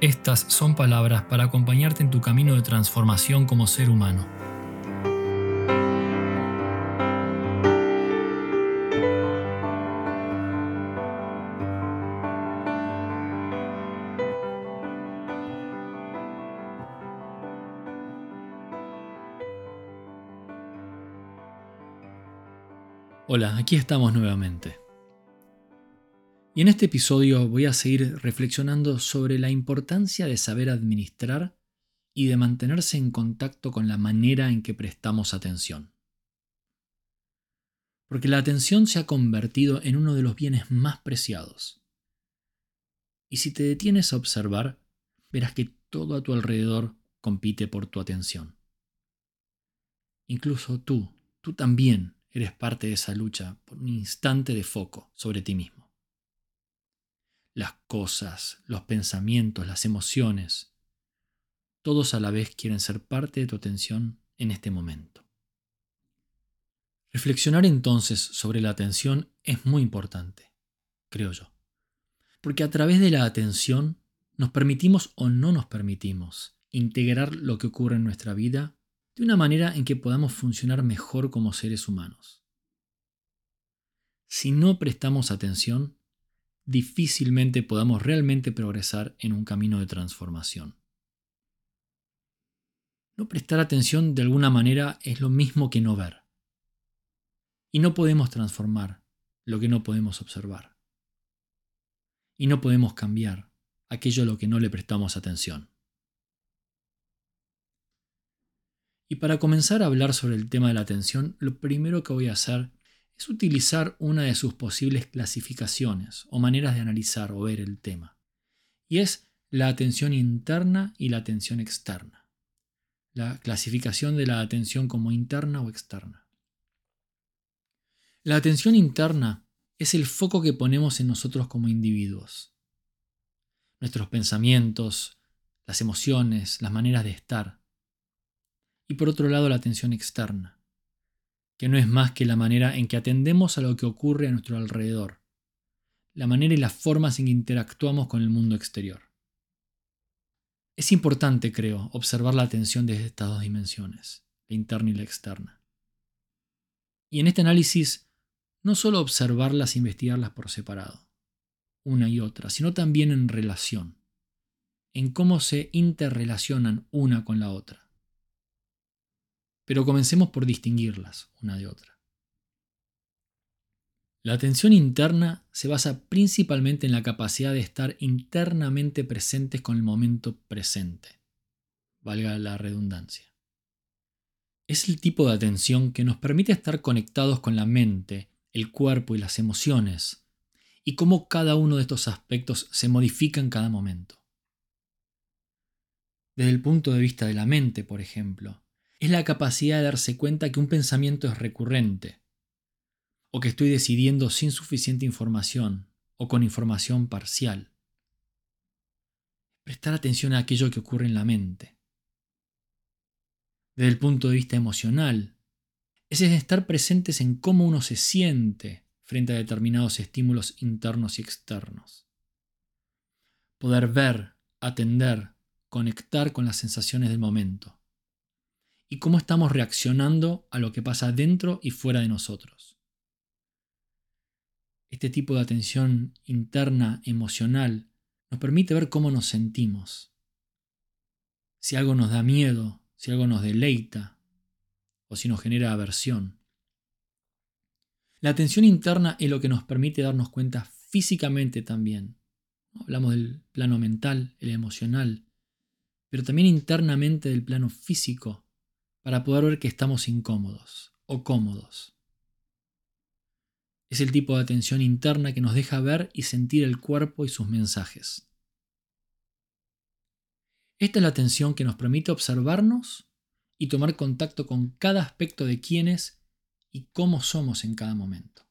estas son palabras para acompañarte en tu camino de transformación como ser humano. Hola, aquí estamos nuevamente. Y en este episodio voy a seguir reflexionando sobre la importancia de saber administrar y de mantenerse en contacto con la manera en que prestamos atención. Porque la atención se ha convertido en uno de los bienes más preciados. Y si te detienes a observar, verás que todo a tu alrededor compite por tu atención. Incluso tú, tú también eres parte de esa lucha por un instante de foco sobre ti mismo las cosas, los pensamientos, las emociones, todos a la vez quieren ser parte de tu atención en este momento. Reflexionar entonces sobre la atención es muy importante, creo yo, porque a través de la atención nos permitimos o no nos permitimos integrar lo que ocurre en nuestra vida de una manera en que podamos funcionar mejor como seres humanos. Si no prestamos atención, difícilmente podamos realmente progresar en un camino de transformación. No prestar atención de alguna manera es lo mismo que no ver. Y no podemos transformar lo que no podemos observar. Y no podemos cambiar aquello a lo que no le prestamos atención. Y para comenzar a hablar sobre el tema de la atención, lo primero que voy a hacer es utilizar una de sus posibles clasificaciones o maneras de analizar o ver el tema. Y es la atención interna y la atención externa. La clasificación de la atención como interna o externa. La atención interna es el foco que ponemos en nosotros como individuos. Nuestros pensamientos, las emociones, las maneras de estar. Y por otro lado la atención externa que no es más que la manera en que atendemos a lo que ocurre a nuestro alrededor, la manera y las formas en que interactuamos con el mundo exterior. Es importante, creo, observar la atención desde estas dos dimensiones, la interna y la externa. Y en este análisis, no solo observarlas e investigarlas por separado, una y otra, sino también en relación, en cómo se interrelacionan una con la otra. Pero comencemos por distinguirlas una de otra. La atención interna se basa principalmente en la capacidad de estar internamente presentes con el momento presente, valga la redundancia. Es el tipo de atención que nos permite estar conectados con la mente, el cuerpo y las emociones, y cómo cada uno de estos aspectos se modifica en cada momento. Desde el punto de vista de la mente, por ejemplo, es la capacidad de darse cuenta que un pensamiento es recurrente, o que estoy decidiendo sin suficiente información o con información parcial. Prestar atención a aquello que ocurre en la mente. Desde el punto de vista emocional, es estar presentes en cómo uno se siente frente a determinados estímulos internos y externos. Poder ver, atender, conectar con las sensaciones del momento y cómo estamos reaccionando a lo que pasa dentro y fuera de nosotros. Este tipo de atención interna emocional nos permite ver cómo nos sentimos. Si algo nos da miedo, si algo nos deleita o si nos genera aversión. La atención interna es lo que nos permite darnos cuenta físicamente también. Hablamos del plano mental, el emocional, pero también internamente del plano físico para poder ver que estamos incómodos o cómodos. Es el tipo de atención interna que nos deja ver y sentir el cuerpo y sus mensajes. Esta es la atención que nos permite observarnos y tomar contacto con cada aspecto de quiénes y cómo somos en cada momento.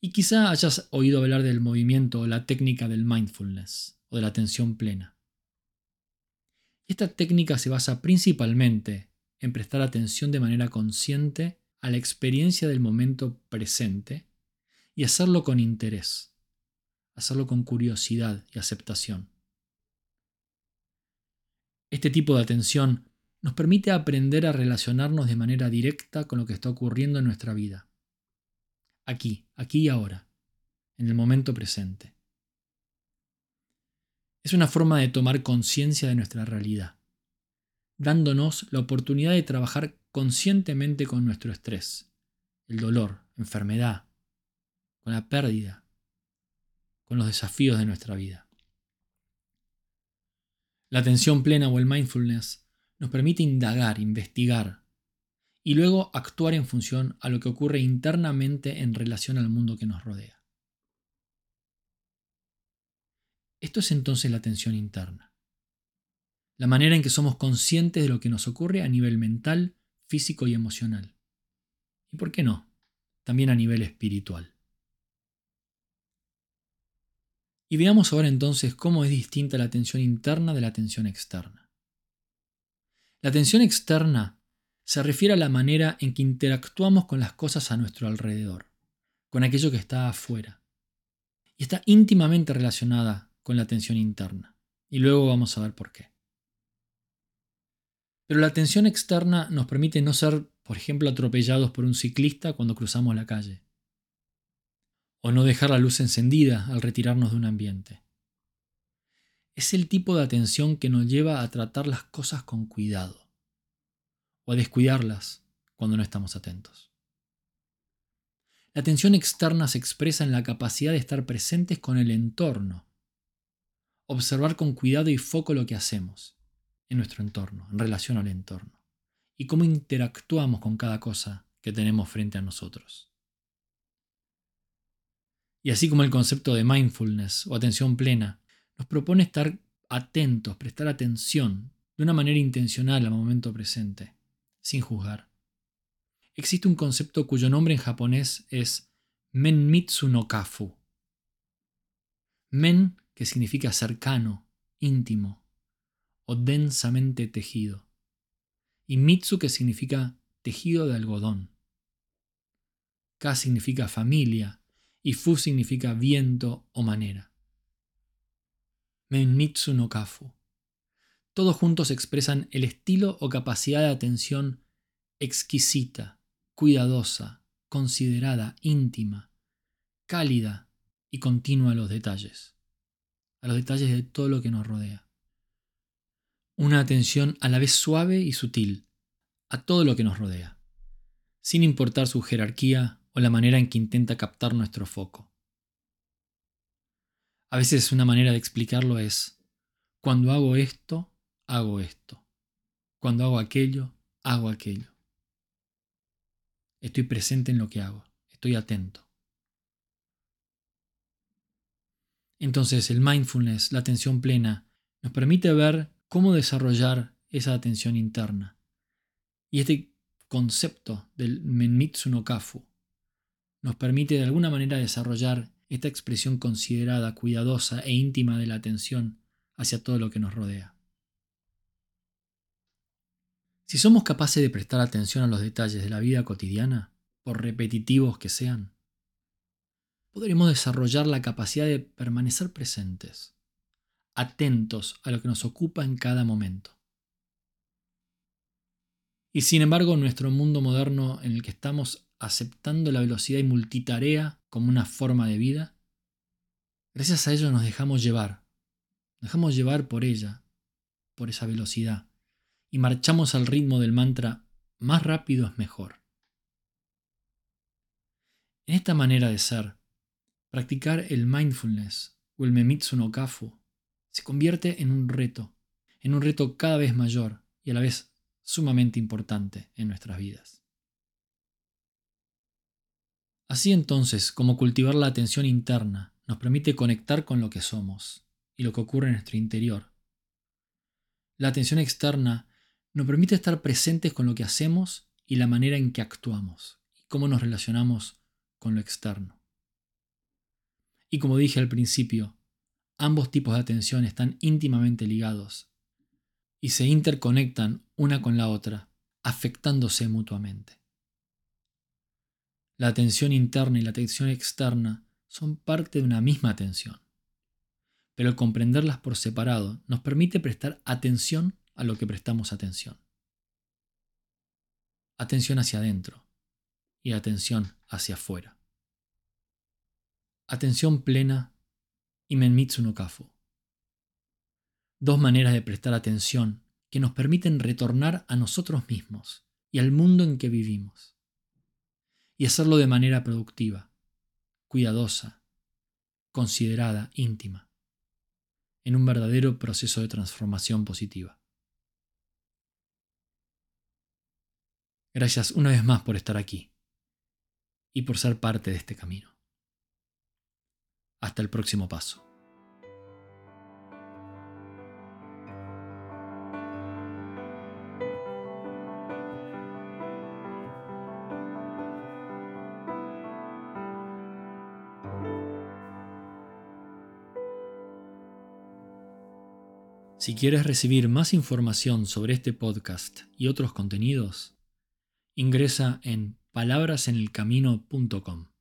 Y quizá hayas oído hablar del movimiento o la técnica del mindfulness o de la atención plena. Esta técnica se basa principalmente en prestar atención de manera consciente a la experiencia del momento presente y hacerlo con interés, hacerlo con curiosidad y aceptación. Este tipo de atención nos permite aprender a relacionarnos de manera directa con lo que está ocurriendo en nuestra vida. Aquí, aquí y ahora, en el momento presente. Es una forma de tomar conciencia de nuestra realidad, dándonos la oportunidad de trabajar conscientemente con nuestro estrés, el dolor, enfermedad, con la pérdida, con los desafíos de nuestra vida. La atención plena o el mindfulness nos permite indagar, investigar y luego actuar en función a lo que ocurre internamente en relación al mundo que nos rodea. Esto es entonces la atención interna. La manera en que somos conscientes de lo que nos ocurre a nivel mental, físico y emocional. Y por qué no, también a nivel espiritual. Y veamos ahora entonces cómo es distinta la atención interna de la atención externa. La atención externa se refiere a la manera en que interactuamos con las cosas a nuestro alrededor, con aquello que está afuera. Y está íntimamente relacionada con la atención interna. Y luego vamos a ver por qué. Pero la atención externa nos permite no ser, por ejemplo, atropellados por un ciclista cuando cruzamos la calle o no dejar la luz encendida al retirarnos de un ambiente. Es el tipo de atención que nos lleva a tratar las cosas con cuidado o a descuidarlas cuando no estamos atentos. La atención externa se expresa en la capacidad de estar presentes con el entorno, observar con cuidado y foco lo que hacemos en nuestro entorno, en relación al entorno, y cómo interactuamos con cada cosa que tenemos frente a nosotros. Y así como el concepto de mindfulness o atención plena nos propone estar atentos, prestar atención de una manera intencional al momento presente, sin juzgar. Existe un concepto cuyo nombre en japonés es Menmitsu no Kafu. Men, que significa cercano, íntimo, o densamente tejido. Y Mitsu, que significa tejido de algodón. Ka significa familia, y fu significa viento o manera. Menmitsu no kafu. Todos juntos expresan el estilo o capacidad de atención exquisita, cuidadosa, considerada, íntima, cálida y continua a los detalles, a los detalles de todo lo que nos rodea. Una atención a la vez suave y sutil a todo lo que nos rodea, sin importar su jerarquía o la manera en que intenta captar nuestro foco. A veces una manera de explicarlo es, cuando hago esto, hago esto. Cuando hago aquello, hago aquello. Estoy presente en lo que hago, estoy atento. Entonces el mindfulness, la atención plena, nos permite ver cómo desarrollar esa atención interna. Y este concepto del Menmitsu no Kafu, nos permite de alguna manera desarrollar esta expresión considerada, cuidadosa e íntima de la atención hacia todo lo que nos rodea. Si somos capaces de prestar atención a los detalles de la vida cotidiana, por repetitivos que sean, podremos desarrollar la capacidad de permanecer presentes, atentos a lo que nos ocupa en cada momento. Y sin embargo, nuestro mundo moderno en el que estamos aceptando la velocidad y multitarea como una forma de vida, gracias a ello nos dejamos llevar, dejamos llevar por ella, por esa velocidad, y marchamos al ritmo del mantra más rápido es mejor. En esta manera de ser, practicar el mindfulness o el memitsu no kafu se convierte en un reto, en un reto cada vez mayor y a la vez sumamente importante en nuestras vidas. Así entonces, como cultivar la atención interna nos permite conectar con lo que somos y lo que ocurre en nuestro interior. La atención externa Nos permite estar presentes con lo que hacemos y la manera en que actuamos y cómo nos relacionamos con lo externo. Y como dije al principio, ambos tipos de atención están íntimamente ligados y se interconectan una con la otra, afectándose mutuamente. La atención interna y la atención externa son parte de una misma atención, pero el comprenderlas por separado nos permite prestar atención a lo que prestamos atención. Atención hacia adentro y atención hacia afuera. Atención plena y Menmitsu no Kafu. Dos maneras de prestar atención que nos permiten retornar a nosotros mismos y al mundo en que vivimos. Y hacerlo de manera productiva, cuidadosa, considerada, íntima, en un verdadero proceso de transformación positiva. Gracias una vez más por estar aquí y por ser parte de este camino. Hasta el próximo paso. Si quieres recibir más información sobre este podcast y otros contenidos, ingresa en palabrasenelcamino.com.